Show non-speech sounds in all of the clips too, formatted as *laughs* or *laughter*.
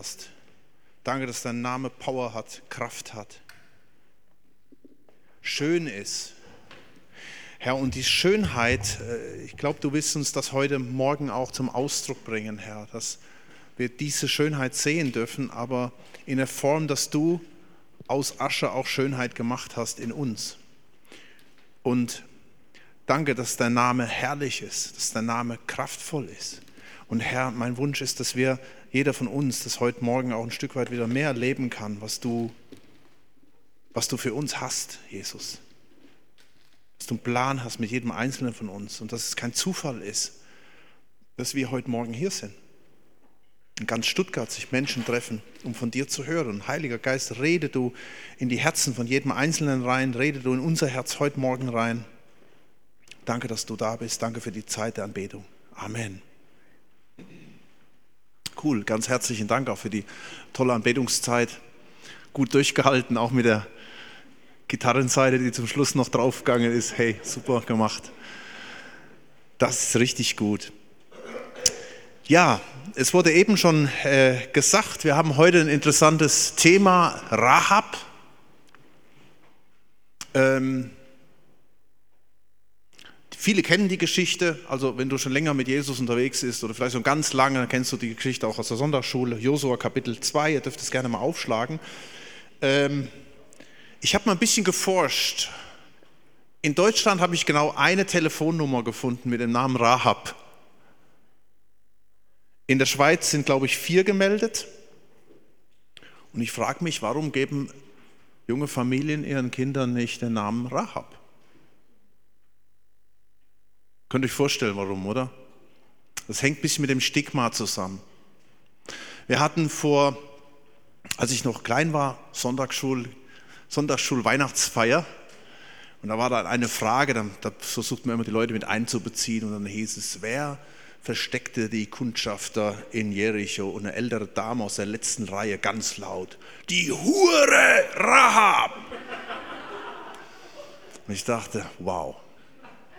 hast. Danke, dass dein Name Power hat, Kraft hat. Schön ist. Herr, und die Schönheit, äh, ich glaube, du willst uns das heute Morgen auch zum Ausdruck bringen, Herr, dass wir diese Schönheit sehen dürfen, aber in der Form, dass du aus Asche auch Schönheit gemacht hast in uns. Und danke, dass dein Name herrlich ist, dass dein Name kraftvoll ist. Und Herr, mein Wunsch ist, dass wir, jeder von uns, das heute Morgen auch ein Stück weit wieder mehr erleben kann, was du, was du für uns hast, Jesus. Dass du einen Plan hast mit jedem Einzelnen von uns und dass es kein Zufall ist, dass wir heute Morgen hier sind in ganz Stuttgart sich Menschen treffen, um von dir zu hören. Heiliger Geist, rede du in die Herzen von jedem Einzelnen rein, rede du in unser Herz heute Morgen rein. Danke, dass du da bist. Danke für die Zeit der Anbetung. Amen. Cool, ganz herzlichen Dank auch für die tolle Anbetungszeit. Gut durchgehalten, auch mit der Gitarrenseite, die zum Schluss noch draufgegangen ist. Hey, super gemacht. Das ist richtig gut. Ja, es wurde eben schon äh, gesagt, wir haben heute ein interessantes Thema, Rahab. Ähm, viele kennen die Geschichte, also wenn du schon länger mit Jesus unterwegs bist oder vielleicht schon ganz lange, dann kennst du die Geschichte auch aus der Sonntagsschule, Josua Kapitel 2, ihr dürft es gerne mal aufschlagen. Ähm, ich habe mal ein bisschen geforscht. In Deutschland habe ich genau eine Telefonnummer gefunden mit dem Namen Rahab. In der Schweiz sind, glaube ich, vier gemeldet. Und ich frage mich, warum geben junge Familien ihren Kindern nicht den Namen Rahab? Könnt ihr euch vorstellen, warum, oder? Das hängt ein bisschen mit dem Stigma zusammen. Wir hatten vor, als ich noch klein war, Sonntagsschul, Sonntagsschul-Weihnachtsfeier. Und da war da eine Frage, da, da versucht man immer die Leute mit einzubeziehen. Und dann hieß es, wer versteckte die Kundschafter in Jericho und eine ältere Dame aus der letzten Reihe ganz laut, die Hure Rahab. Und ich dachte, wow,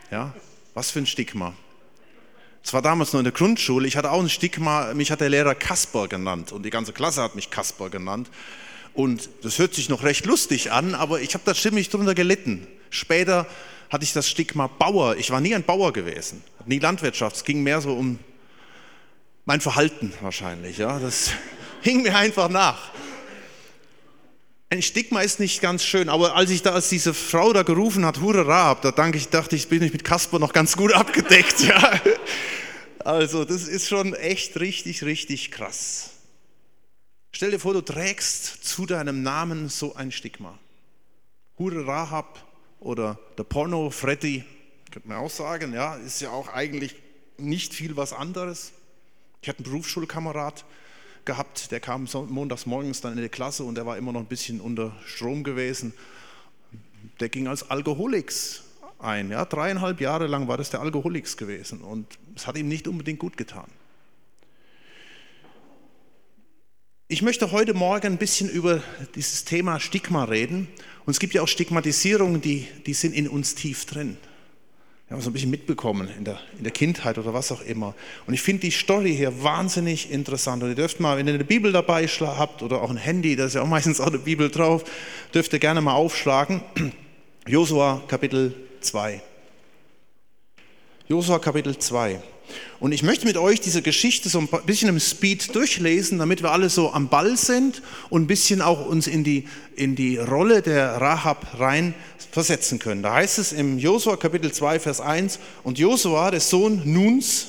ja, was für ein Stigma. Es war damals noch in der Grundschule, ich hatte auch ein Stigma, mich hat der Lehrer Kasper genannt und die ganze Klasse hat mich Kasper genannt. Und das hört sich noch recht lustig an, aber ich habe da ziemlich drunter gelitten. Später hatte ich das Stigma Bauer. Ich war nie ein Bauer gewesen, nie Landwirtschaft. Es ging mehr so um mein Verhalten wahrscheinlich. Ja, das *laughs* hing mir einfach nach. Ein Stigma ist nicht ganz schön, aber als ich da, als diese Frau da gerufen hat, Hure Raab, da danke ich, dachte ich, bin ich mit Kasper noch ganz gut *laughs* abgedeckt. Ja. Also, das ist schon echt richtig, richtig krass. Stell dir vor, du trägst zu deinem Namen so ein Stigma. Hure Rahab, oder der Porno Freddy, könnte man auch sagen, ja, ist ja auch eigentlich nicht viel was anderes. Ich hatte einen Berufsschulkamerad gehabt, der kam montags morgens dann in die Klasse und der war immer noch ein bisschen unter Strom gewesen. Der ging als Alkoholiks ein. Ja, dreieinhalb Jahre lang war das der Alkoholiks gewesen und es hat ihm nicht unbedingt gut getan. Ich möchte heute Morgen ein bisschen über dieses Thema Stigma reden und es gibt ja auch Stigmatisierungen, die, die sind in uns tief drin. Wir haben es ein bisschen mitbekommen in der, in der Kindheit oder was auch immer. Und ich finde die Story hier wahnsinnig interessant. Und ihr dürft mal, wenn ihr eine Bibel dabei habt oder auch ein Handy, da ist ja auch *laughs* meistens auch eine Bibel drauf, dürft ihr gerne mal aufschlagen. *clears throat* Josua Kapitel 2. Josua Kapitel 2. Und ich möchte mit euch diese Geschichte so ein bisschen im Speed durchlesen, damit wir alle so am Ball sind und ein bisschen auch uns in die, in die Rolle der Rahab rein versetzen können. Da heißt es im Josua Kapitel 2, Vers 1, und Josua, der Sohn Nuns,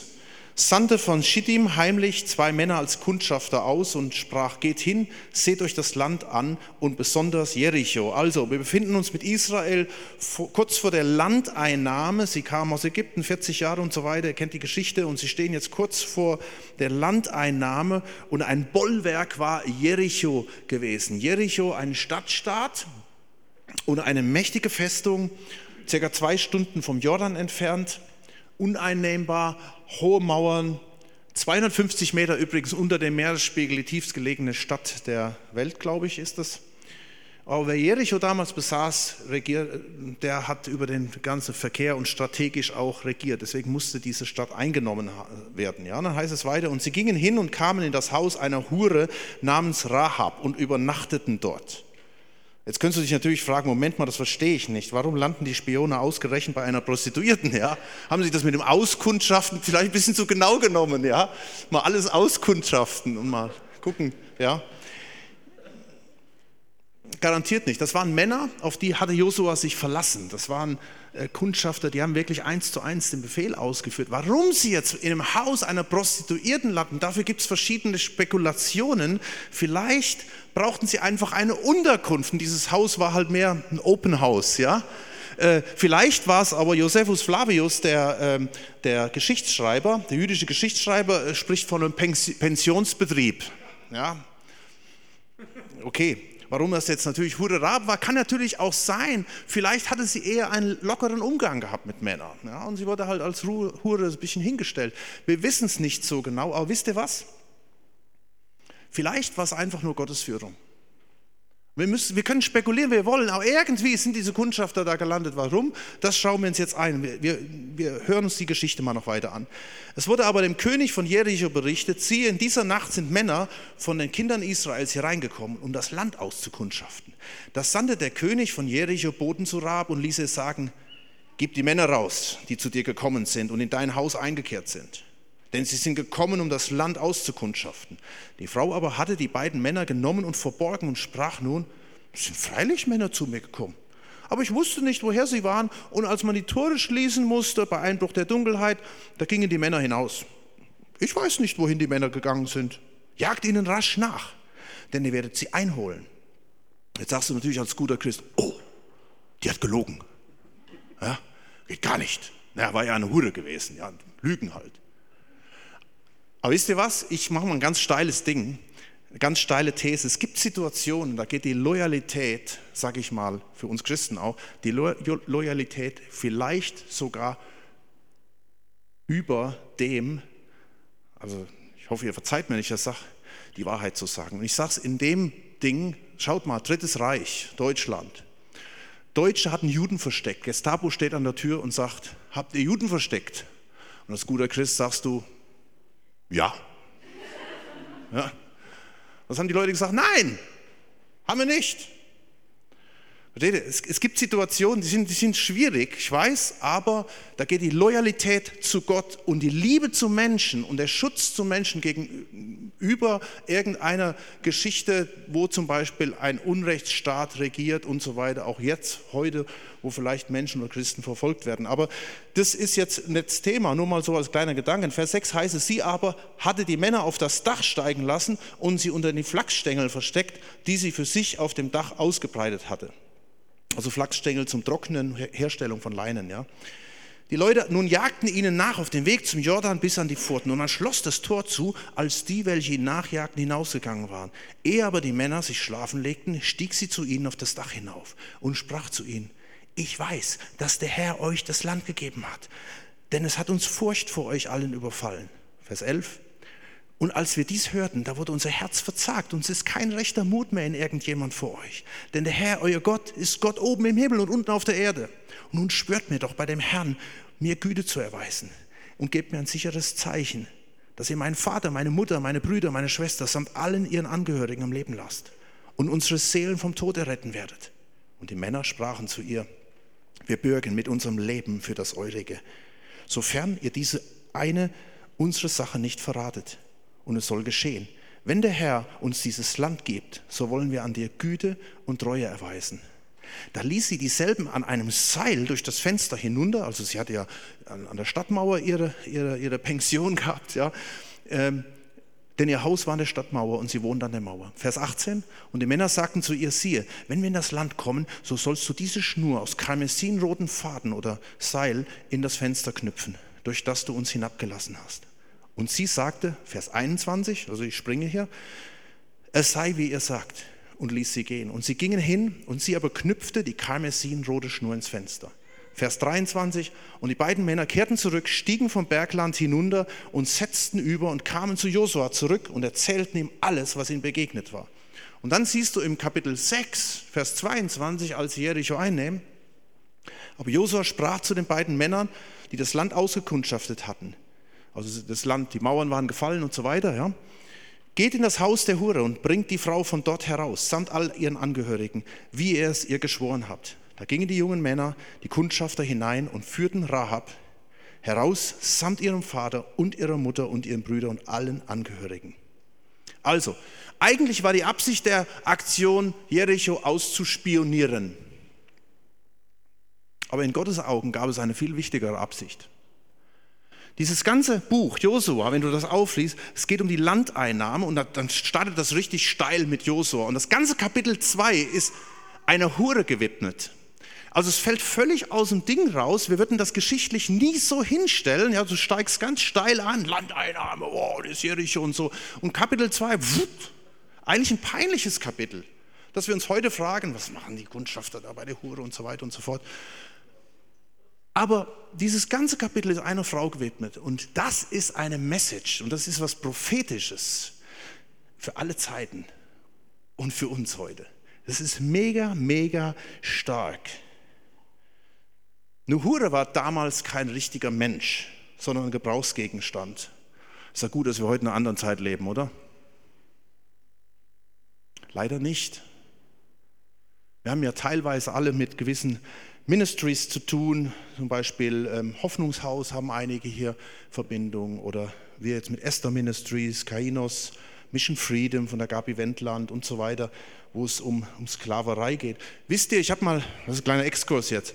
sandte von Schittim heimlich zwei Männer als Kundschafter aus und sprach, geht hin, seht euch das Land an und besonders Jericho. Also, wir befinden uns mit Israel kurz vor der Landeinnahme. Sie kamen aus Ägypten, 40 Jahre und so weiter, ihr kennt die Geschichte und sie stehen jetzt kurz vor der Landeinnahme und ein Bollwerk war Jericho gewesen. Jericho, ein Stadtstaat und eine mächtige Festung, circa zwei Stunden vom Jordan entfernt uneinnehmbar, hohe Mauern, 250 Meter übrigens unter dem Meeresspiegel, die tiefstgelegene Stadt der Welt, glaube ich, ist das. Aber wer Jericho damals besaß, der hat über den ganzen Verkehr und strategisch auch regiert. Deswegen musste diese Stadt eingenommen werden. Ja, dann heißt es weiter, und sie gingen hin und kamen in das Haus einer Hure namens Rahab und übernachteten dort. Jetzt könntest du dich natürlich fragen, Moment mal, das verstehe ich nicht. Warum landen die Spione ausgerechnet bei einer Prostituierten? Ja? Haben sie das mit dem Auskundschaften vielleicht ein bisschen zu genau genommen? Ja? Mal alles auskundschaften und mal gucken. Ja? Garantiert nicht. Das waren Männer, auf die hatte Josua sich verlassen. Das waren Kundschafter, die haben wirklich eins zu eins den Befehl ausgeführt. Warum sie jetzt in einem Haus einer Prostituierten landen, dafür gibt es verschiedene Spekulationen. Vielleicht brauchten sie einfach eine Unterkunft. Und dieses Haus war halt mehr ein Open House, ja. Äh, vielleicht war es aber Josephus Flavius, der, ähm, der Geschichtsschreiber, der jüdische Geschichtsschreiber, äh, spricht von einem Pensionsbetrieb. Ja, okay, Warum das jetzt natürlich Hurra war, kann natürlich auch sein, vielleicht hatte sie eher einen lockeren Umgang gehabt mit Männern. Ja, und sie wurde halt als Hure ein bisschen hingestellt. Wir wissen es nicht so genau, aber wisst ihr was? Vielleicht war es einfach nur Gottes Führung. Wir, müssen, wir können spekulieren, wir wollen, aber irgendwie sind diese Kundschafter da gelandet. Warum? Das schauen wir uns jetzt ein. Wir, wir, wir, hören uns die Geschichte mal noch weiter an. Es wurde aber dem König von Jericho berichtet, siehe, in dieser Nacht sind Männer von den Kindern Israels hier reingekommen, um das Land auszukundschaften. Das sandte der König von Jericho Boten zu Rab und ließ es sagen, gib die Männer raus, die zu dir gekommen sind und in dein Haus eingekehrt sind denn sie sind gekommen, um das Land auszukundschaften. Die Frau aber hatte die beiden Männer genommen und verborgen und sprach nun, es sind freilich Männer zu mir gekommen. Aber ich wusste nicht, woher sie waren. Und als man die Tore schließen musste, bei Einbruch der Dunkelheit, da gingen die Männer hinaus. Ich weiß nicht, wohin die Männer gegangen sind. Jagt ihnen rasch nach, denn ihr werdet sie einholen. Jetzt sagst du natürlich als guter Christ, oh, die hat gelogen. Ja, geht gar nicht. Na, war ja eine Hure gewesen, ja, Lügen halt. Aber wisst ihr was? Ich mache mal ein ganz steiles Ding, eine ganz steile These. Es gibt Situationen, da geht die Loyalität, sage ich mal, für uns Christen auch, die Loyalität vielleicht sogar über dem, also ich hoffe, ihr verzeiht mir, wenn ich das sage, die Wahrheit zu sagen. Und ich sage es in dem Ding, schaut mal, Drittes Reich, Deutschland. Deutsche hatten Juden versteckt. Gestapo steht an der Tür und sagt, habt ihr Juden versteckt? Und als guter Christ sagst du, ja. ja. Was haben die Leute gesagt? Nein, haben wir nicht. Es, gibt Situationen, die sind, die sind schwierig, ich weiß, aber da geht die Loyalität zu Gott und die Liebe zu Menschen und der Schutz zu Menschen gegenüber irgendeiner Geschichte, wo zum Beispiel ein Unrechtsstaat regiert und so weiter, auch jetzt, heute, wo vielleicht Menschen oder Christen verfolgt werden. Aber das ist jetzt nicht das Thema, nur mal so als kleiner Gedanke. In Vers 6 heißt es, sie aber hatte die Männer auf das Dach steigen lassen und sie unter die Flachsstängel versteckt, die sie für sich auf dem Dach ausgebreitet hatte. Also Flachsstängel zum Trocknen, Herstellung von Leinen. Ja. Die Leute nun jagten ihnen nach auf dem Weg zum Jordan bis an die Pforten und man schloss das Tor zu, als die, welche ihn nachjagten, hinausgegangen waren. Ehe aber die Männer sich schlafen legten, stieg sie zu ihnen auf das Dach hinauf und sprach zu ihnen, ich weiß, dass der Herr euch das Land gegeben hat, denn es hat uns Furcht vor euch allen überfallen. Vers 11. Und als wir dies hörten, da wurde unser Herz verzagt. Uns ist kein rechter Mut mehr in irgendjemand vor euch. Denn der Herr, euer Gott, ist Gott oben im Himmel und unten auf der Erde. Und nun schwört mir doch bei dem Herrn, mir Güte zu erweisen. Und gebt mir ein sicheres Zeichen, dass ihr meinen Vater, meine Mutter, meine Brüder, meine Schwester samt allen ihren Angehörigen am Leben lasst. Und unsere Seelen vom Tod erretten werdet. Und die Männer sprachen zu ihr, wir bürgen mit unserem Leben für das Eurige, sofern ihr diese eine unsere Sache nicht verratet und es soll geschehen. Wenn der Herr uns dieses Land gibt, so wollen wir an dir Güte und Treue erweisen. Da ließ sie dieselben an einem Seil durch das Fenster hinunter, also sie hatte ja an der Stadtmauer ihre, ihre, ihre Pension *laughs* gehabt, ja, ähm, denn ihr Haus war an der Stadtmauer und sie wohnt an der Mauer. Vers 18, und die Männer sagten zu ihr, siehe, wenn wir in das Land kommen, so sollst du diese Schnur aus karmesinroten Faden oder Seil in das Fenster knüpfen, durch das du uns hinabgelassen hast. Und sie sagte, Vers 21, also ich springe hier, es sei wie ihr sagt und ließ sie gehen. Und sie gingen hin und sie aber knüpfte die karmesinrote Schnur ins Fenster. Vers 23, und die beiden Männer kehrten zurück, stiegen vom Bergland hinunter und setzten über und kamen zu Josua zurück und erzählten ihm alles, was ihnen begegnet war. Und dann siehst du im Kapitel 6, Vers 22, als Jericho einnehmen, aber Josua sprach zu den beiden Männern, die das Land ausgekundschaftet hatten. Also das Land, die Mauern waren gefallen und so weiter, ja. Geht in das Haus der Hure und bringt die Frau von dort heraus, samt all ihren Angehörigen, wie ihr es ihr geschworen habt. Da gingen die jungen Männer, die Kundschafter hinein und führten Rahab heraus, samt ihrem Vater und ihrer Mutter und ihren Brüdern und allen Angehörigen. Also, eigentlich war die Absicht der Aktion, Jericho auszuspionieren. Aber in Gottes Augen gab es eine viel wichtigere Absicht. Dieses ganze Buch, Josua, wenn du das aufliest, es geht um die Landeinnahme und dann startet das richtig steil mit Josua. Und das ganze Kapitel 2 ist einer Hure gewidmet. Also es fällt völlig aus dem Ding raus. Wir würden das geschichtlich nie so hinstellen. Ja, du steigst ganz steil an, Landeinnahme, oh, das Jericho und so. Und Kapitel 2, eigentlich ein peinliches Kapitel, dass wir uns heute fragen, was machen die Kundschafter da bei der Hure und so weiter und so fort. Aber dieses ganze Kapitel ist einer Frau gewidmet und das ist eine Message und das ist was Prophetisches für alle Zeiten und für uns heute. Das ist mega, mega stark. Nuhure war damals kein richtiger Mensch, sondern ein Gebrauchsgegenstand. Ist ja gut, dass wir heute in einer anderen Zeit leben, oder? Leider nicht. Wir haben ja teilweise alle mit gewissen Ministries zu tun, zum Beispiel ähm, Hoffnungshaus haben einige hier Verbindungen oder wir jetzt mit Esther Ministries, Kainos, Mission Freedom von der Gabi Wendland und so weiter, wo es um, um Sklaverei geht. Wisst ihr, ich habe mal, das ist ein kleiner Exkurs jetzt,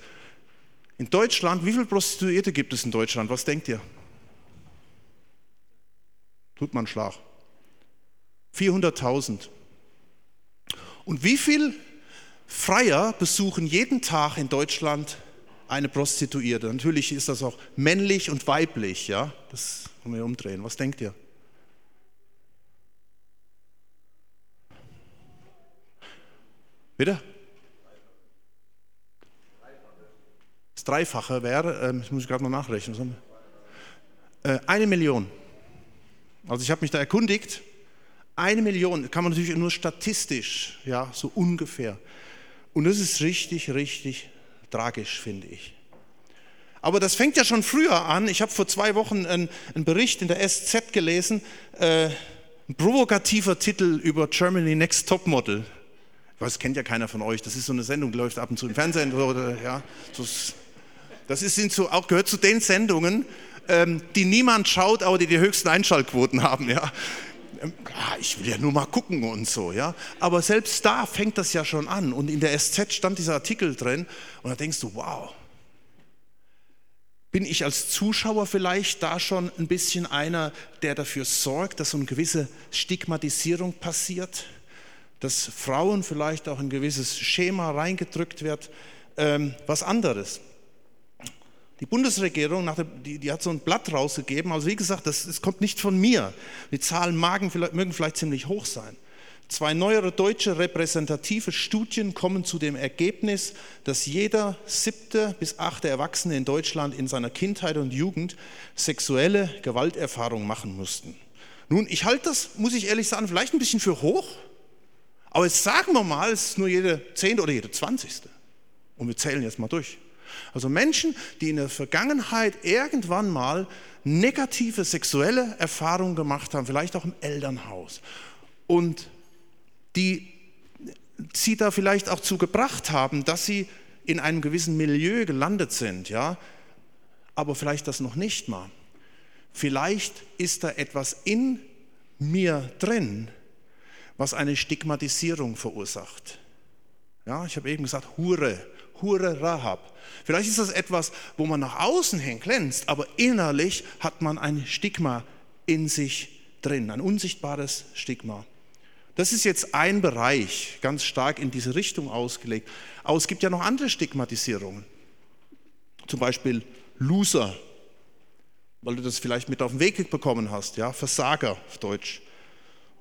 in Deutschland, wie viele Prostituierte gibt es in Deutschland? Was denkt ihr? Tut man Schlag. 400.000. Und wie viele Freier besuchen jeden Tag in Deutschland eine Prostituierte. Natürlich ist das auch männlich und weiblich, ja. Das können wir umdrehen. Was denkt ihr? Bitte? Das Dreifache wäre, ähm, das muss ich gerade mal nachrechnen, äh, eine Million. Also ich habe mich da erkundigt, eine Million kann man natürlich nur statistisch, ja, so ungefähr. Und das ist richtig, richtig tragisch, finde ich. Aber das fängt ja schon früher an. Ich habe vor zwei Wochen einen, einen, Bericht in der SZ gelesen, äh, ein provokativer Titel über Germany Next Top Model. Ich weiß, kennt ja keiner von euch. Das ist so eine Sendung, die läuft ab und zu im Fernsehen. Oder, ja, das ist, sind so, auch gehört zu den Sendungen, ähm, die niemand schaut, aber die die höchsten Einschaltquoten haben. Ja, ich will ja nur mal gucken und so, ja. Aber selbst da fängt das ja schon an. Und in der SZ stand dieser Artikel drin und da denkst du, wow, bin ich als Zuschauer vielleicht da schon ein bisschen einer, der dafür sorgt, dass so eine gewisse Stigmatisierung passiert, dass Frauen vielleicht auch ein gewisses Schema reingedrückt wird, ähm, was anderes. Die Bundesregierung die, die, hat so ein Blatt rausgegeben. Also wie gesagt, das, das kommt nicht von mir. Die Zahlen magen, mögen vielleicht ziemlich hoch sein. Zwei neuere deutsche repräsentative Studien kommen zu dem Ergebnis, dass jeder siebte bis achte Erwachsene in Deutschland in seiner Kindheit und Jugend sexuelle Gewalterfahrungen machen mussten. Nun, ich halte das, muss ich ehrlich sagen, vielleicht ein bisschen für hoch, aber jetzt sagen wir mal, es ist nur jede zehnte oder jede zwanzigste. Und wir zählen jetzt mal durch. Also Menschen, die in der Vergangenheit irgendwann mal negative sexuelle Erfahrungen gemacht haben, vielleicht auch im Elternhaus, und die sie da vielleicht auch zu gebracht haben, dass sie in einem gewissen Milieu gelandet sind, ja, aber vielleicht das noch nicht mal. Vielleicht ist da etwas in mir drin, was eine Stigmatisierung verursacht. Ja, ich habe eben gesagt, Hure, Hure Rahab. Vielleicht ist das etwas, wo man nach außen hin glänzt, aber innerlich hat man ein Stigma in sich drin, ein unsichtbares Stigma. Das ist jetzt ein Bereich, ganz stark in diese Richtung ausgelegt. Aber es gibt ja noch andere Stigmatisierungen. Zum Beispiel Loser, weil du das vielleicht mit auf den Weg bekommen hast, ja, Versager auf Deutsch.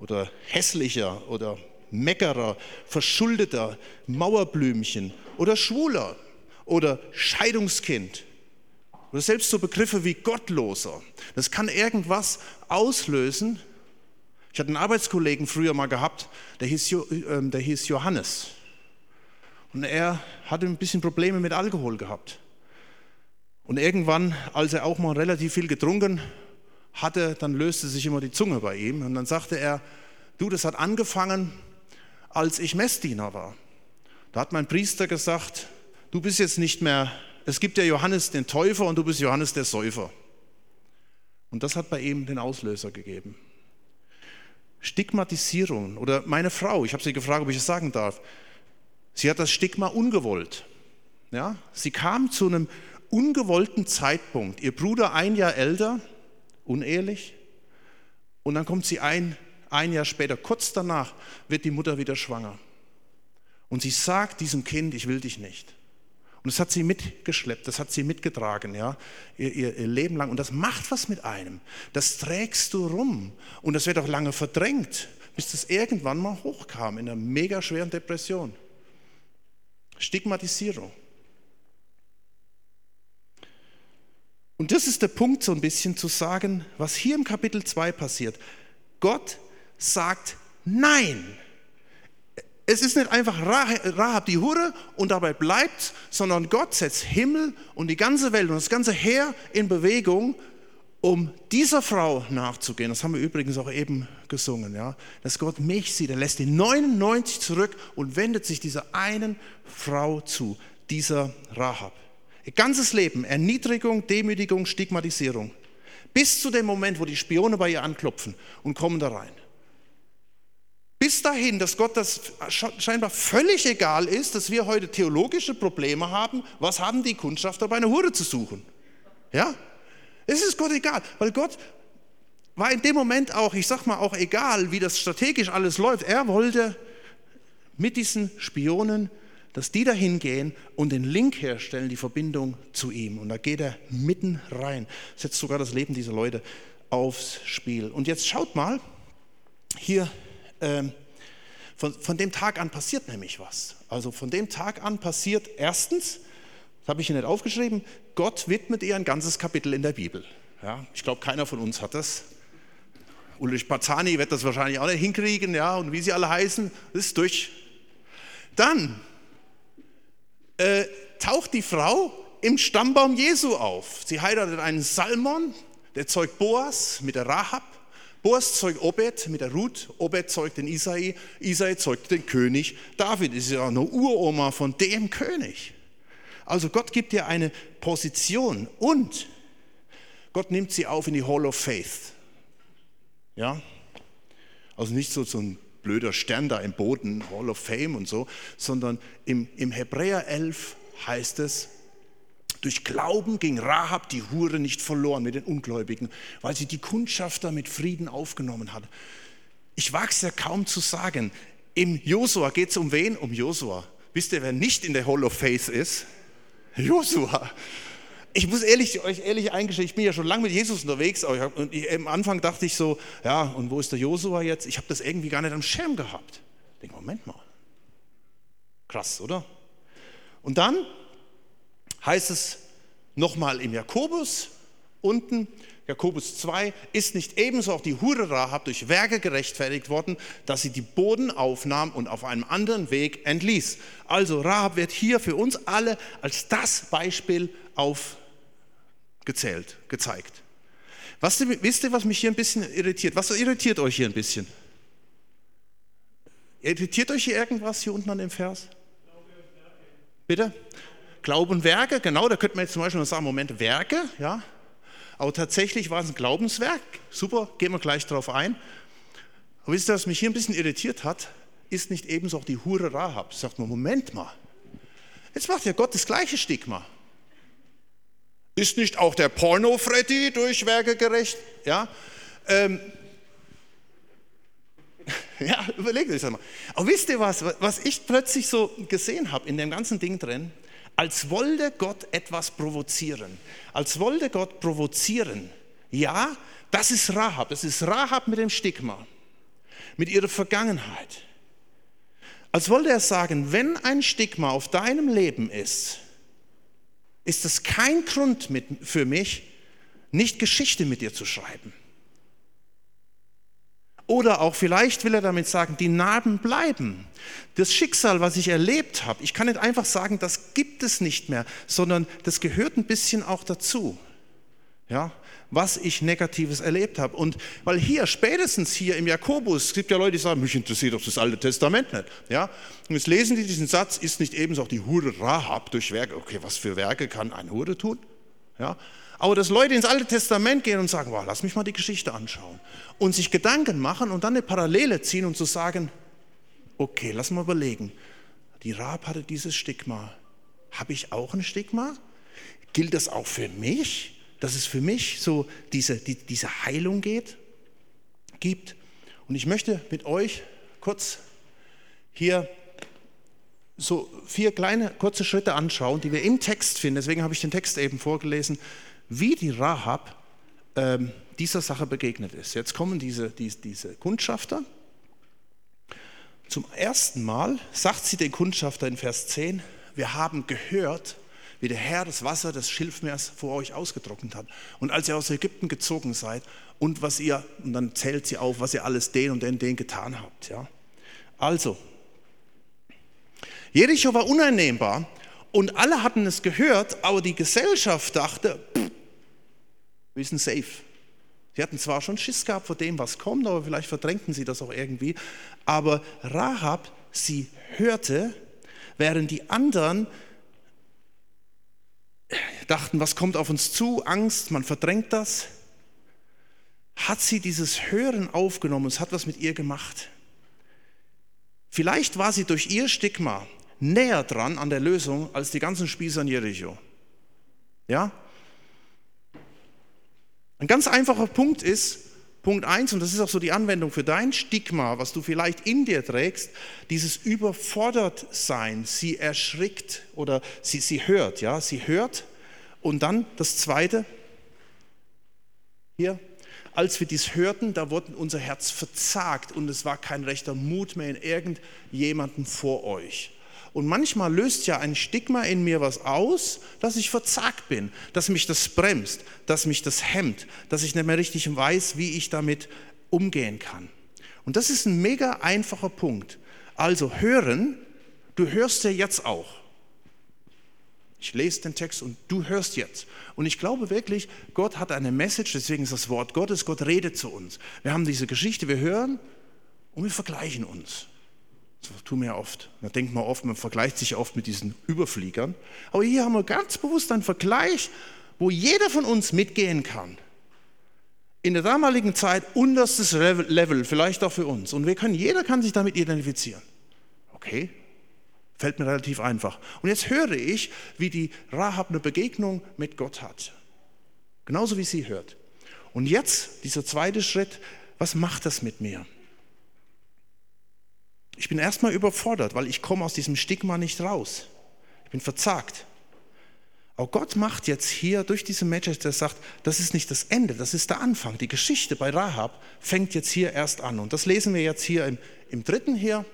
Oder hässlicher oder Meckerer, Verschuldeter, Mauerblümchen oder Schwuler oder Scheidungskind oder selbst so Begriffe wie Gottloser. Das kann irgendwas auslösen. Ich hatte einen Arbeitskollegen früher mal gehabt, der hieß, äh, der hieß Johannes. Und er hatte ein bisschen Probleme mit Alkohol gehabt. Und irgendwann, als er auch mal relativ viel getrunken hatte, dann löste sich immer die Zunge bei ihm. Und dann sagte er, du, das hat angefangen, als ich Messdiener war. Da hat mein Priester gesagt, du bist jetzt nicht mehr, es gibt ja Johannes den Täufer und du bist Johannes der Säufer. Und das hat bei ihm den Auslöser gegeben. Stigmatisierung oder meine Frau, ich habe sie gefragt, ob ich es sagen darf, sie hat das Stigma ungewollt. Ja? Sie kam zu einem ungewollten Zeitpunkt, ihr Bruder ein Jahr älter, unehelich, und dann kommt sie ein, ein Jahr später, kurz danach, wird die Mutter wieder schwanger. Und sie sagt diesem Kind, ich will dich nicht. Und das hat sie mitgeschleppt, das hat sie mitgetragen, ja, ihr, ihr, ihr, Leben lang. Und das macht was mit einem. Das trägst du rum. Und das wird auch lange verdrängt, bis das irgendwann mal hochkam in einer mega schweren Depression. Stigmatisierung. Und das ist der Punkt, so ein bisschen zu sagen, was hier im Kapitel 2 passiert. Gott sagt Nein. Es ist nicht einfach Rahab die Hure und dabei bleibt, sondern Gott setzt Himmel und die ganze Welt und das ganze Heer in Bewegung, um dieser Frau nachzugehen. Das haben wir übrigens auch eben gesungen, ja. Dass Gott mich sieht. Er lässt die 99 zurück und wendet sich dieser einen Frau zu, dieser Rahab. Ihr ganzes Leben, Erniedrigung, Demütigung, Stigmatisierung. Bis zu dem Moment, wo die Spione bei ihr anklopfen und kommen da rein. Bis dahin, dass Gott das scheinbar völlig egal ist, dass wir heute theologische Probleme haben. Was haben die Kundschafter bei einer Hure zu suchen? Ja? Es ist Gott egal, weil Gott war in dem Moment auch, ich sag mal auch egal, wie das strategisch alles läuft. Er wollte mit diesen Spionen dass die da hingehen und den Link herstellen, die Verbindung zu ihm. Und da geht er mitten rein, setzt sogar das Leben dieser Leute aufs Spiel. Und jetzt schaut mal, hier, ähm, von, von dem Tag an passiert nämlich was. Also von dem Tag an passiert erstens, das habe ich hier nicht aufgeschrieben, Gott widmet ihr ein ganzes Kapitel in der Bibel. Ja, ich glaube, keiner von uns hat das. Ulrich Pazani wird das wahrscheinlich auch nicht hinkriegen, ja, und wie sie alle heißen, ist durch. Dann äh, taucht die Frau im Stammbaum Jesu auf. Sie heiratet einen Salmon, der zeugt Boas mit der Rahab. Boas zeugt Obed mit der Ruth, Obed zeugt den Isai, Isai zeugt den König. David ist ja eine Uroma von dem König. Also Gott gibt ihr eine Position und Gott nimmt sie auf in die Hall of Faith. Ja? Also nicht so, so ein blöder Stern da im Boden, Hall of Fame und so, sondern im, im Hebräer 11 heißt es, durch Glauben ging Rahab die Hure nicht verloren mit den Ungläubigen, weil sie die Kundschafter mit Frieden aufgenommen hat. Ich wage es ja kaum zu sagen. Im Josua geht es um wen? Um Josua. Wisst ihr, wer nicht in der Hall of Faith ist? Josua ich muss ehrlich, euch ehrlich eingestehen, ich bin ja schon lange mit Jesus unterwegs. Und ich, am Anfang dachte ich so, ja, und wo ist der Josua jetzt? Ich habe das irgendwie gar nicht am Schirm gehabt. Ich denke, Moment mal. Krass, oder? Und dann heißt es nochmal im Jakobus unten, Jakobus 2, ist nicht ebenso auch die Hure Rahab durch Werke gerechtfertigt worden, dass sie die Boden aufnahm und auf einem anderen Weg entließ. Also Rahab wird hier für uns alle als das Beispiel auf gezählt, gezeigt. Was, wisst ihr, was mich hier ein bisschen irritiert? Was irritiert euch hier ein bisschen? Irritiert euch hier irgendwas hier unten an dem Vers? Bitte? Glaube und Werke, genau, da könnte man jetzt zum Beispiel sagen, Moment, Werke, ja. Aber tatsächlich war es ein Glaubenswerk. Super, gehen wir gleich darauf ein. Aber wisst ihr, was mich hier ein bisschen irritiert hat? Ist nicht ebenso auch die Hure Rahab. Sagt man, Moment mal. Jetzt macht ja Gott das gleiche Stigma. Ist nicht auch der Porno-Freddy durch Werke gerecht? Ja, ähm, *laughs* ja überlegt euch das mal. Aber wisst ihr was, was ich plötzlich so gesehen habe in dem ganzen Ding drin? Als wollte Gott etwas provozieren. Als wollte Gott provozieren. Ja, das ist Rahab. Das ist Rahab mit dem Stigma, mit ihrer Vergangenheit. Als wollte er sagen, wenn ein Stigma auf deinem Leben ist, ist das kein Grund für mich, nicht Geschichte mit dir zu schreiben. Oder auch vielleicht will er damit sagen, die Narben bleiben. Das Schicksal, was ich erlebt habe, ich kann nicht einfach sagen, das gibt es nicht mehr, sondern das gehört ein bisschen auch dazu. Ja, was ich Negatives erlebt habe. Und weil hier, spätestens hier im Jakobus, es gibt ja Leute, die sagen, mich interessiert doch das Alte Testament nicht. Ja? Und jetzt lesen die diesen Satz, ist nicht ebenso auch die Hure Rahab durch Werke, okay, was für Werke kann eine Hure tun? Ja? Aber dass Leute ins Alte Testament gehen und sagen, wow, lass mich mal die Geschichte anschauen und sich Gedanken machen und dann eine Parallele ziehen und zu sagen, okay, lass mal überlegen, die Rahab hatte dieses Stigma. Habe ich auch ein Stigma? Gilt das auch für mich? dass es für mich so diese, die, diese Heilung geht, gibt. Und ich möchte mit euch kurz hier so vier kleine kurze Schritte anschauen, die wir im Text finden. Deswegen habe ich den Text eben vorgelesen, wie die Rahab ähm, dieser Sache begegnet ist. Jetzt kommen diese, diese, diese Kundschafter. Zum ersten Mal sagt sie den Kundschafter in Vers 10, wir haben gehört, wie der Herr das Wasser des Schilfmeers vor euch ausgetrocknet hat. Und als ihr aus Ägypten gezogen seid und was ihr, und dann zählt sie auf, was ihr alles den und den, den getan habt. Ja? Also, Jericho war uneinnehmbar und alle hatten es gehört, aber die Gesellschaft dachte, pff, wir sind safe. Sie hatten zwar schon Schiss gehabt vor dem, was kommt, aber vielleicht verdrängten sie das auch irgendwie. Aber Rahab, sie hörte, während die anderen dachten, was kommt auf uns zu, Angst, man verdrängt das, hat sie dieses Hören aufgenommen, es hat was mit ihr gemacht. Vielleicht war sie durch ihr Stigma näher dran an der Lösung als die ganzen Spießer in Jericho. Ja? Ein ganz einfacher Punkt ist, Punkt 1, und das ist auch so die Anwendung für dein Stigma, was du vielleicht in dir trägst, dieses Überfordertsein, sie erschrickt oder sie, sie hört, ja, sie hört. Und dann das Zweite, hier, als wir dies hörten, da wurde unser Herz verzagt und es war kein rechter Mut mehr in irgendjemanden vor euch. Und manchmal löst ja ein Stigma in mir was aus, dass ich verzagt bin, dass mich das bremst, dass mich das hemmt, dass ich nicht mehr richtig weiß, wie ich damit umgehen kann. Und das ist ein mega einfacher Punkt. Also hören, du hörst ja jetzt auch. Ich lese den Text und du hörst jetzt. Und ich glaube wirklich, Gott hat eine Message, deswegen ist das Wort Gottes, Gott redet zu uns. Wir haben diese Geschichte, wir hören und wir vergleichen uns. Das tun wir ja oft. Da denkt man oft, man vergleicht sich oft mit diesen Überfliegern. Aber hier haben wir ganz bewusst einen Vergleich, wo jeder von uns mitgehen kann. In der damaligen Zeit unterstes Level, vielleicht auch für uns. Und wir können, jeder kann sich damit identifizieren. Okay, fällt mir relativ einfach. Und jetzt höre ich, wie die Rahab eine Begegnung mit Gott hat. Genauso wie sie hört. Und jetzt dieser zweite Schritt, was macht das mit mir? Ich bin erstmal überfordert, weil ich komme aus diesem Stigma nicht raus. Ich bin verzagt. Aber Gott macht jetzt hier durch diese Message, der sagt, das ist nicht das Ende, das ist der Anfang. Die Geschichte bei Rahab fängt jetzt hier erst an. Und das lesen wir jetzt hier im, im dritten hier,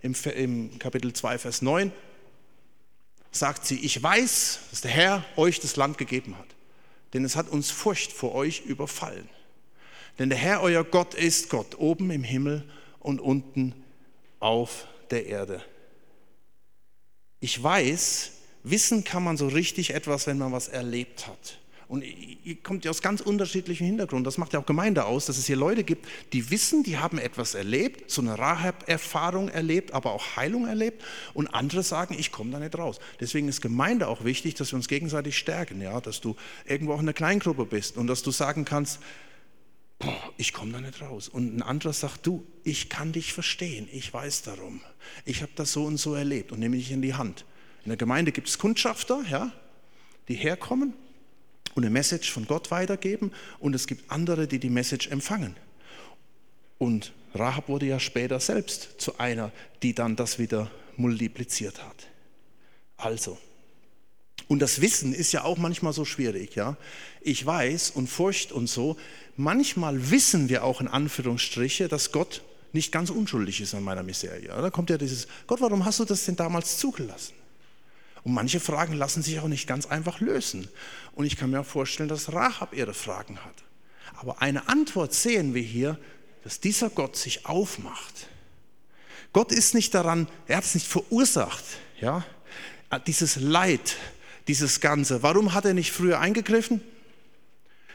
im, im Kapitel 2, Vers 9. Sagt sie, ich weiß, dass der Herr euch das Land gegeben hat. Denn es hat uns Furcht vor euch überfallen. Denn der Herr, euer Gott, ist Gott oben im Himmel und unten auf der Erde. Ich weiß, wissen kann man so richtig etwas, wenn man was erlebt hat. Und ihr kommt ja aus ganz unterschiedlichen Hintergründen. Das macht ja auch Gemeinde aus, dass es hier Leute gibt, die wissen, die haben etwas erlebt, so eine Rahab-Erfahrung erlebt, aber auch Heilung erlebt. Und andere sagen, ich komme da nicht raus. Deswegen ist Gemeinde auch wichtig, dass wir uns gegenseitig stärken. Ja? Dass du irgendwo auch in einer Kleingruppe bist und dass du sagen kannst, boah, ich komme da nicht raus. Und ein anderer sagt, du, ich kann dich verstehen, ich weiß darum. Ich habe das so und so erlebt und nehme dich in die Hand. In der Gemeinde gibt es Kundschafter, ja, die herkommen und eine Message von Gott weitergeben und es gibt andere, die die Message empfangen. Und Rahab wurde ja später selbst zu einer, die dann das wieder multipliziert hat. Also, und das Wissen ist ja auch manchmal so schwierig, ja. Ich weiß und Furcht und so, manchmal wissen wir auch in Anführungsstriche, dass Gott nicht ganz unschuldig ist an meiner Miserie. Da kommt ja dieses, Gott, warum hast du das denn damals zugelassen? Und manche Fragen lassen sich auch nicht ganz einfach lösen. Und ich kann mir auch vorstellen, dass Rahab ihre Fragen hat. Aber eine Antwort sehen wir hier, dass dieser Gott sich aufmacht. Gott ist nicht daran, er hat es nicht verursacht, ja, dieses Leid, dieses Ganze. Warum hat er nicht früher eingegriffen?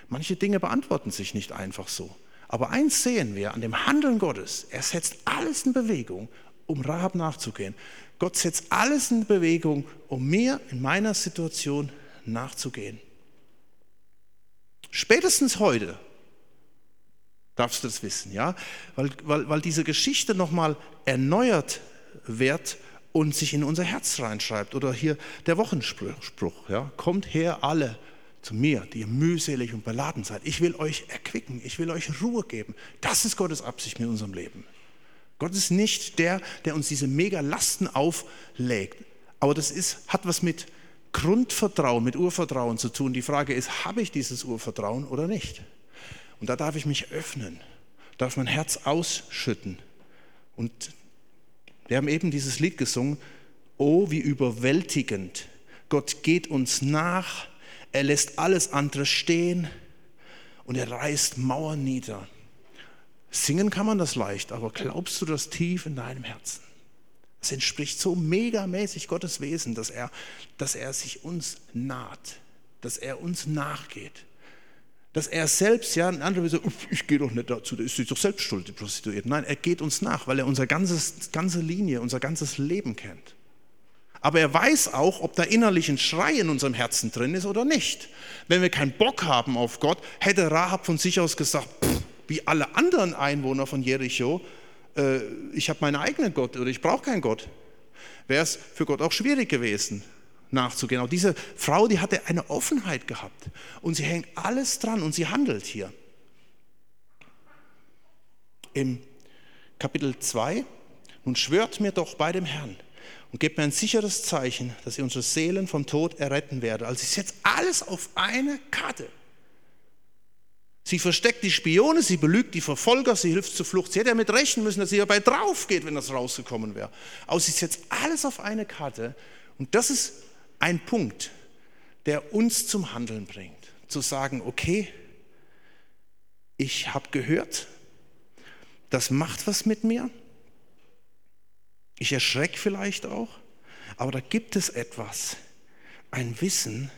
Manche Dinge beantworten sich nicht einfach so. Aber eins sehen wir an dem Handeln Gottes. Er setzt alles in Bewegung, um Rahab nachzugehen. Gott setzt alles in Bewegung, um mir in meiner Situation nachzugehen. Spätestens heute darfst du das wissen, ja? Weil, weil, weil diese Geschichte nochmal erneuert wird und sich in unser Herz reinschreibt. Oder hier der Wochenspruch, ja? Kommt her alle zu mir, die ihr mühselig und beladen seid. Ich will euch erquicken, ich will euch Ruhe geben. Das ist Gottes Absicht mit unserem Leben. Gott ist nicht der, der uns diese Mega-Lasten auflegt. Aber das ist, hat was mit Grundvertrauen, mit Urvertrauen zu tun. Die Frage ist, habe ich dieses Urvertrauen oder nicht? Und da darf ich mich öffnen, darf mein Herz ausschütten. Und wir haben eben dieses Lied gesungen, oh, wie überwältigend. Gott geht uns nach, er lässt alles andere stehen und er reißt Mauern nieder. Singen kann man das leicht, aber glaubst du das tief in deinem Herzen? Es entspricht so megamäßig Gottes Wesen, dass er, dass er sich uns naht, dass er uns nachgeht. Dass er selbst, ja, ein anderer will sagen, ich gehe doch nicht dazu, der ist doch selbst schuld, die Prostituierten. Nein, er geht uns nach, weil er unsere ganzes, ganze Linie, unser ganzes Leben kennt. Aber er weiß auch, ob da innerlich ein Schrei in unserem Herzen drin ist oder nicht. Wenn wir keinen Bock haben auf Gott, hätte Rahab von sich aus gesagt, pff, wie alle anderen Einwohner von Jericho, äh, ich habe meinen eigenen Gott oder ich brauche keinen Gott. Wäre es für Gott auch schwierig gewesen, nachzugehen. Auch diese Frau, die hatte eine Offenheit gehabt und sie hängt alles dran und sie handelt hier. Im Kapitel 2, nun schwört mir doch bei dem Herrn, und gebt mir ein sicheres Zeichen, dass ihr unsere Seelen vom Tod erretten werde. Also sie setzt alles auf eine Karte. Sie versteckt die Spione, sie belügt die Verfolger, sie hilft zur Flucht. Sie hätte ja mit rechnen müssen, dass sie dabei drauf geht, wenn das rausgekommen wäre. Aber sie setzt alles auf eine Karte. Und das ist ein Punkt, der uns zum Handeln bringt. Zu sagen, okay, ich habe gehört, das macht was mit mir. Ich erschrecke vielleicht auch, aber da gibt es etwas, ein Wissen,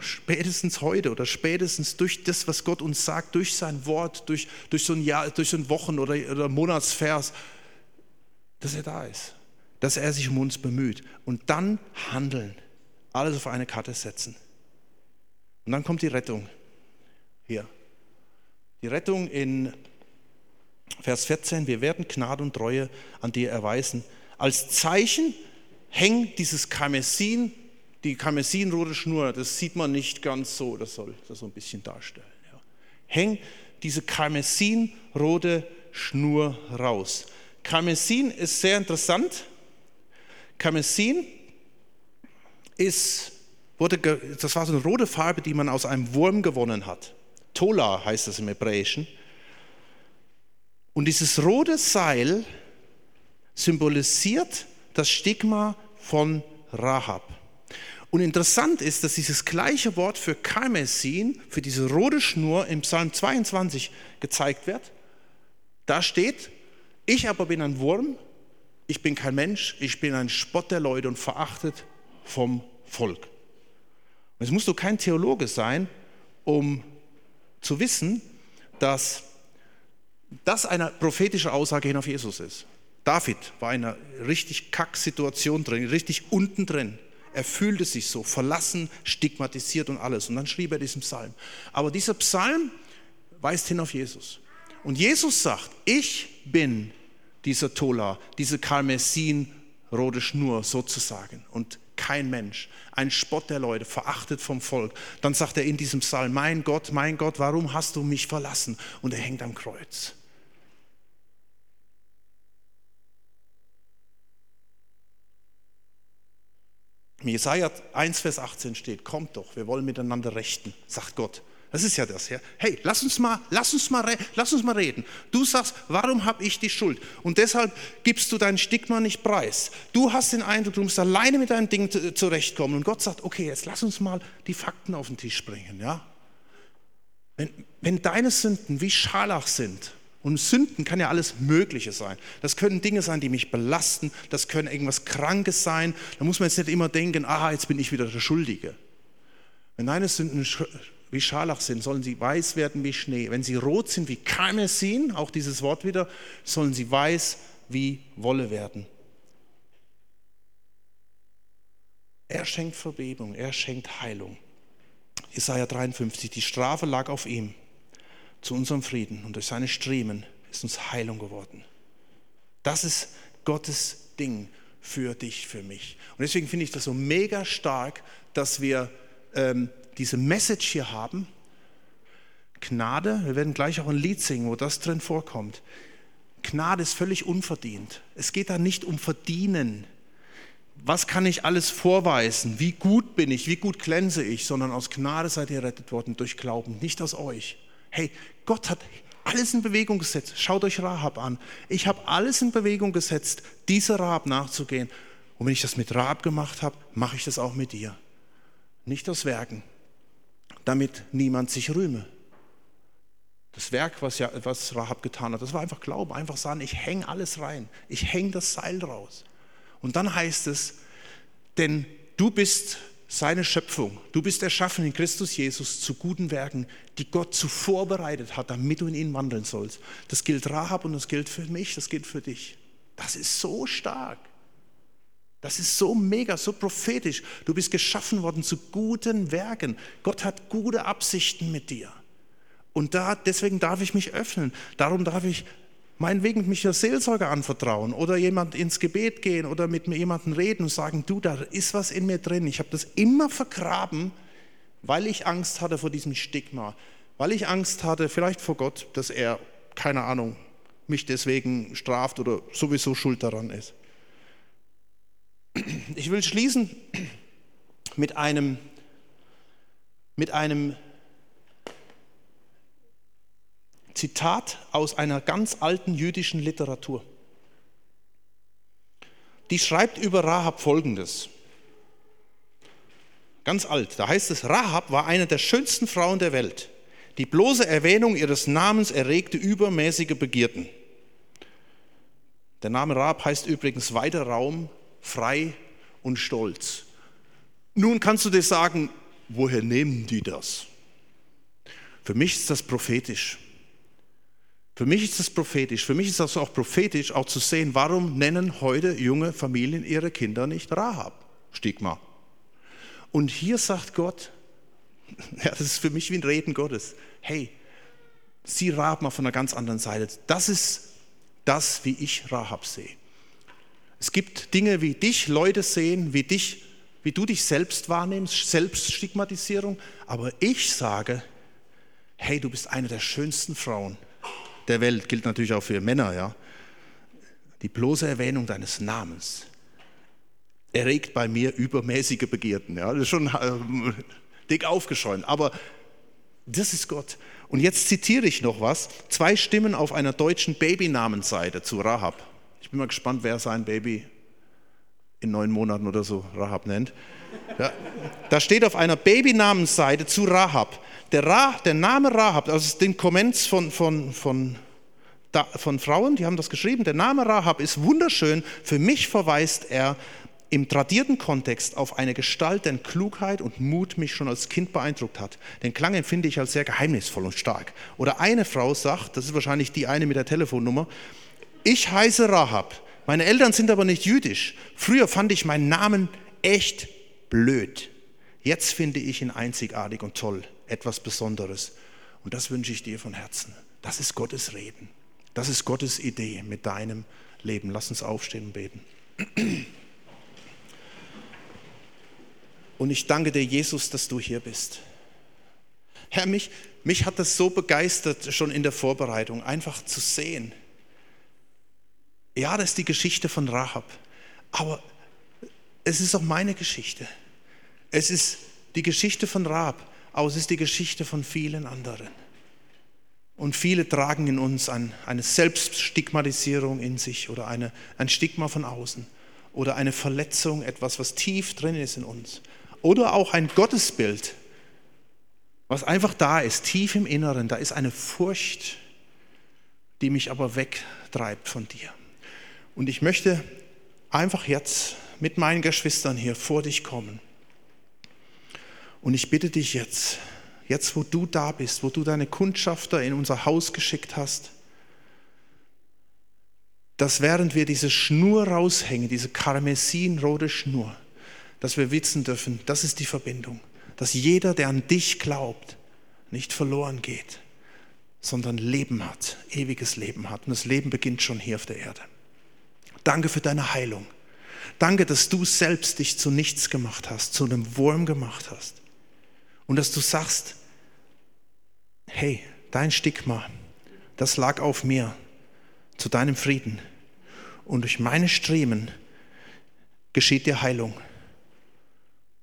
spätestens heute oder spätestens durch das, was Gott uns sagt, durch sein Wort, durch, durch so ein Jahr, durch so ein Wochen- oder, oder Monatsvers, dass er da ist, dass er sich um uns bemüht und dann handeln, alles auf eine Karte setzen. Und dann kommt die Rettung hier. Die Rettung in Vers 14, wir werden Gnade und Treue an dir erweisen als Zeichen hängt dieses Karmesin, die karmesinrote Schnur, das sieht man nicht ganz so, das soll das so ein bisschen darstellen. Ja. Hängt diese karmesinrote Schnur raus. Karmesin ist sehr interessant. Karmesin ist, wurde, das war so eine rote Farbe, die man aus einem Wurm gewonnen hat. Tola heißt das im Hebräischen. Und dieses rote Seil symbolisiert das Stigma von Rahab. Und interessant ist, dass dieses gleiche Wort für Karmesin, für diese rote Schnur im Psalm 22 gezeigt wird. Da steht, ich aber bin ein Wurm, ich bin kein Mensch, ich bin ein Spott der Leute und verachtet vom Volk. Und es musst du kein Theologe sein, um zu wissen, dass das eine prophetische Aussage hin auf Jesus ist. David war in einer richtig Kack-Situation drin, richtig unten drin. Er fühlte sich so verlassen, stigmatisiert und alles. Und dann schrieb er diesen Psalm. Aber dieser Psalm weist hin auf Jesus. Und Jesus sagt, ich bin dieser Tola, diese Karmesin-rote Schnur sozusagen. Und kein Mensch, ein Spott der Leute, verachtet vom Volk. Dann sagt er in diesem Psalm, mein Gott, mein Gott, warum hast du mich verlassen? Und er hängt am Kreuz. Jesaja 1, Vers 18 steht: Kommt doch, wir wollen miteinander rechten, sagt Gott. Das ist ja das, ja. Hey, lass uns mal, lass uns mal, lass uns mal reden. Du sagst, warum habe ich die Schuld? Und deshalb gibst du dein Stigma nicht preis. Du hast den Eindruck, du musst alleine mit deinem Ding zurechtkommen. Und Gott sagt, okay, jetzt lass uns mal die Fakten auf den Tisch bringen, ja. Wenn, wenn deine Sünden wie Scharlach sind, Und Sünden kann ja alles Mögliche sein. Das können Dinge sein, die mich belasten. Das können irgendwas Krankes sein. Da muss man jetzt nicht immer denken, ah, jetzt bin ich wieder der Schuldige. Wenn deine Sünden wie Scharlach sind, sollen sie weiß werden wie Schnee. Wenn sie rot sind wie Karmesin, auch dieses Wort wieder, sollen sie weiß wie Wolle werden. Er schenkt Verbebung, er schenkt Heilung. Jesaja 53, die Strafe lag auf ihm zu unserem Frieden und durch seine Striemen ist uns Heilung geworden. Das ist Gottes Ding für dich, für mich. Und deswegen finde ich das so mega stark, dass wir ähm, diese Message hier haben. Gnade, wir werden gleich auch ein Lied singen, wo das drin vorkommt. Gnade ist völlig unverdient. Es geht da nicht um Verdienen. Was kann ich alles vorweisen? Wie gut bin ich? Wie gut glänze ich? Sondern aus Gnade seid ihr rettet worden durch Glauben, nicht aus euch. Hey, Gott hat alles in Bewegung gesetzt. Schaut euch Rahab an. Ich habe alles in Bewegung gesetzt, dieser Rahab nachzugehen. Und wenn ich das mit Rahab gemacht habe, mache ich das auch mit dir. Nicht aus Werken, damit niemand sich rühme. Das Werk, was, ja, was Rahab getan hat, das war einfach Glauben, einfach sagen, ich hänge alles rein, ich hänge das Seil raus. Und dann heißt es, denn du bist seine Schöpfung, du bist erschaffen in Christus Jesus zu guten Werken, die Gott zuvor bereitet hat, damit du in ihnen wandeln sollst. Das gilt Rahab und das gilt für mich, das gilt für dich. Das ist so stark. Das ist so mega, so prophetisch. Du bist geschaffen worden zu guten Werken. Gott hat gute Absichten mit dir. Und da, deswegen darf ich mich öffnen. Darum darf ich meinetwegen mich der Seelsorger anvertrauen oder jemand ins Gebet gehen oder mit mir jemandem reden und sagen, du, da ist was in mir drin. Ich habe das immer vergraben, weil ich Angst hatte vor diesem Stigma, weil ich Angst hatte, vielleicht vor Gott, dass er, keine Ahnung, mich deswegen straft oder sowieso schuld daran ist. Ich will schließen mit einem, mit einem Zitat aus einer ganz alten jüdischen Literatur. Die schreibt über Rahab Folgendes. Ganz alt. Da heißt es, Rahab war eine der schönsten Frauen der Welt. Die bloße Erwähnung ihres Namens erregte übermäßige Begierden. Der Name Rahab heißt übrigens weiter Raum, frei und stolz. Nun kannst du dir sagen, woher nehmen die das? Für mich ist das prophetisch. Für mich ist das prophetisch. Für mich ist das auch prophetisch, auch zu sehen, warum nennen heute junge Familien ihre Kinder nicht Rahab? Stigma. Und hier sagt Gott, *laughs* ja, das ist für mich wie ein Reden Gottes. Hey, sieh Rahab mal von einer ganz anderen Seite. Das ist das, wie ich Rahab sehe. Es gibt Dinge, wie dich Leute sehen, wie dich, wie du dich selbst wahrnimmst, Selbststigmatisierung. Aber ich sage, hey, du bist eine der schönsten Frauen der Welt, gilt natürlich auch für Männer, ja. Die bloße Erwähnung deines Namens erregt bei mir übermäßige Begierden. Ja. Das ist schon äh, dick aufgeschäumt, aber das ist Gott. Und jetzt zitiere ich noch was. Zwei Stimmen auf einer deutschen Babynamensseite zu Rahab. Ich bin mal gespannt, wer sein Baby in neun Monaten oder so Rahab nennt. Ja. Da steht auf einer Babynamensseite zu Rahab. Der, Ra, der Name Rahab, also den Comments von, von, von, von Frauen, die haben das geschrieben, der Name Rahab ist wunderschön. Für mich verweist er im tradierten Kontext auf eine Gestalt, deren Klugheit und Mut mich schon als Kind beeindruckt hat. Den Klang empfinde ich als sehr geheimnisvoll und stark. Oder eine Frau sagt, das ist wahrscheinlich die eine mit der Telefonnummer, ich heiße Rahab, meine Eltern sind aber nicht jüdisch. Früher fand ich meinen Namen echt blöd. Jetzt finde ich ihn einzigartig und toll etwas Besonderes. Und das wünsche ich dir von Herzen. Das ist Gottes Reden. Das ist Gottes Idee mit deinem Leben. Lass uns aufstehen und beten. Und ich danke dir, Jesus, dass du hier bist. Herr, mich, mich hat das so begeistert, schon in der Vorbereitung, einfach zu sehen. Ja, das ist die Geschichte von Rahab, aber es ist auch meine Geschichte. Es ist die Geschichte von Rahab aus ist die Geschichte von vielen anderen. Und viele tragen in uns ein, eine Selbststigmatisierung in sich oder eine, ein Stigma von außen oder eine Verletzung, etwas, was tief drin ist in uns. Oder auch ein Gottesbild, was einfach da ist, tief im Inneren. Da ist eine Furcht, die mich aber wegtreibt von dir. Und ich möchte einfach jetzt mit meinen Geschwistern hier vor dich kommen. Und ich bitte dich jetzt, jetzt wo du da bist, wo du deine Kundschafter in unser Haus geschickt hast, dass während wir diese Schnur raushängen, diese karmesinrote Schnur, dass wir wissen dürfen, das ist die Verbindung, dass jeder, der an dich glaubt, nicht verloren geht, sondern Leben hat, ewiges Leben hat. Und das Leben beginnt schon hier auf der Erde. Danke für deine Heilung. Danke, dass du selbst dich zu nichts gemacht hast, zu einem Wurm gemacht hast. Und dass du sagst, hey, dein Stigma, das lag auf mir zu deinem Frieden. Und durch meine Striemen geschieht dir Heilung.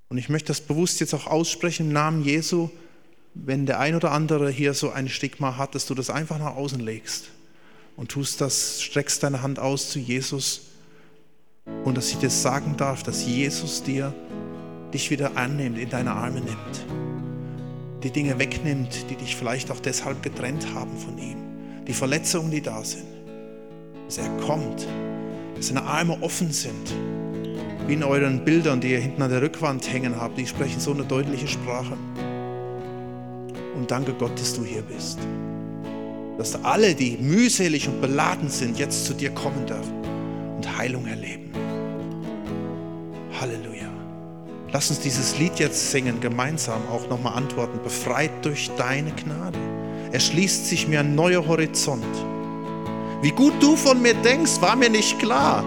Und ich möchte das bewusst jetzt auch aussprechen im Namen Jesu, wenn der ein oder andere hier so ein Stigma hat, dass du das einfach nach außen legst und tust das, streckst deine Hand aus zu Jesus und dass ich dir sagen darf, dass Jesus dir dich wieder annimmt, in deine Arme nimmt, die Dinge wegnimmt, die dich vielleicht auch deshalb getrennt haben von ihm, die Verletzungen, die da sind, dass er kommt, dass seine Arme offen sind, wie in euren Bildern, die ihr hinten an der Rückwand hängen habt, die sprechen so eine deutliche Sprache. Und danke Gott, dass du hier bist. Dass alle, die mühselig und beladen sind, jetzt zu dir kommen dürfen und Heilung erleben. Halleluja. Lass uns dieses Lied jetzt singen, gemeinsam auch nochmal antworten. Befreit durch deine Gnade. Erschließt sich mir ein neuer Horizont. Wie gut du von mir denkst, war mir nicht klar.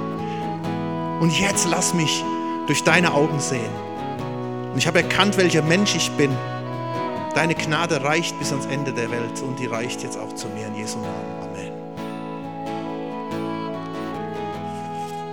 Und jetzt lass mich durch deine Augen sehen. Und ich habe erkannt, welcher Mensch ich bin. Deine Gnade reicht bis ans Ende der Welt und die reicht jetzt auch zu mir in Jesu Namen. Amen.